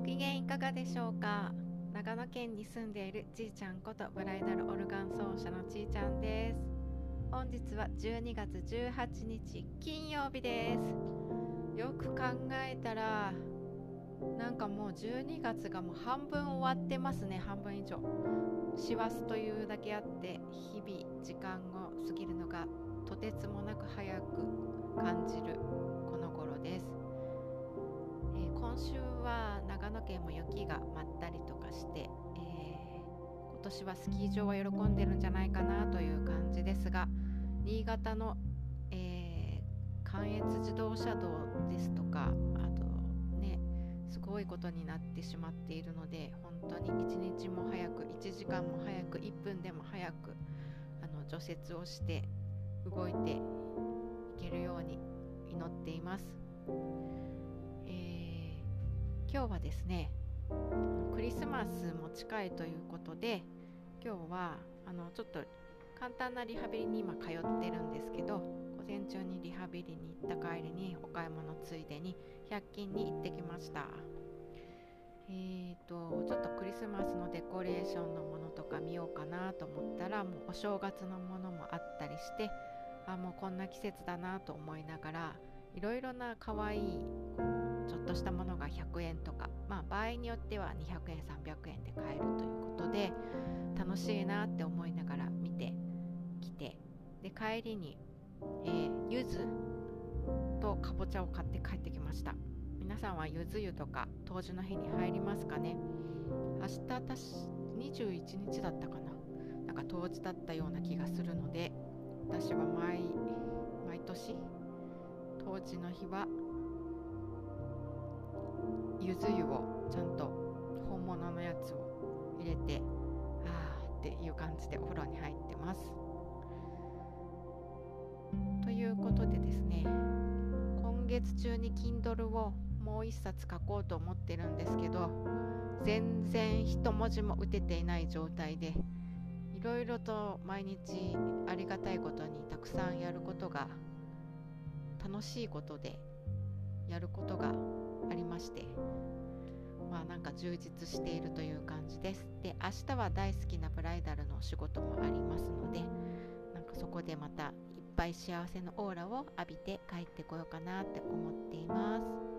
ご機嫌いかがでしょうか？長野県に住んでいるちーちゃんことブライダルオルガン奏者のちーちゃんです。本日は12月18日金曜日です。よく考えたらなんかもう12月がもう半分終わってますね。半分以上。師走というだけあって日々時間を過ぎるのがとてつもなく早く感じるこの頃です、長野県も雪が舞ったりとかして、えー、今年はスキー場は喜んでるんじゃないかなという感じですが新潟の、えー、関越自動車道ですとかあとねすごいことになってしまっているので本当に一日も早く1時間も早く1分でも早くあの除雪をして動いていけるように祈っています、今日はですねクリスマスも近いということで今日はあのちょっと簡単なリハビリに今通ってるんですけど午前中にリハビリに行った帰りにお買い物ついでに100均に行ってきました。えーとちょっとクリスマスのデコレーションのものとか見ようかなと思ったらもうお正月のものもあったりしてあもうこんな季節だなと思いながらいろいろな可愛いちょっとしたものが100円とか、まあ、場合によっては200円300円で買えるということで楽しいなって思いながら見てきてで帰りに、えー、柚子とかぼちゃを買って帰ってきました。皆さんはゆず湯とか冬至の日に入りますかね。明日私21日だったかな。なんか冬至だったような気がするので私は毎毎年当時の日はゆず湯をちゃんと本物のやつを入れてあーっていう感じでお風呂に入ってます。ということでですね今月中に Kindle をもう一冊書こうと思ってるんですけど全然一文字も打てていない状態でいろいろと毎日ありがたいことにたくさんやることが楽しいことでやることがありましてまあなんか充実しているという感じです。で明日は大好きなブライダルのお仕事もありますのでなんかそこでまたいっぱい幸せのオーラを浴びて帰ってこようかなって思っています。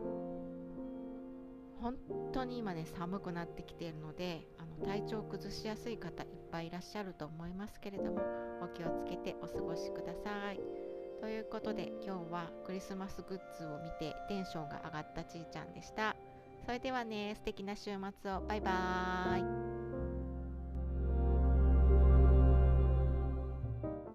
本当に今ね寒くなってきているのであの体調を崩しやすい方いっぱいいらっしゃると思いますけれどもお気をつけてお過ごしください。ということで今日はクリスマスグッズを見てテンションが上がったちーちゃんでした。それではね素敵な週末を。バイバーイ。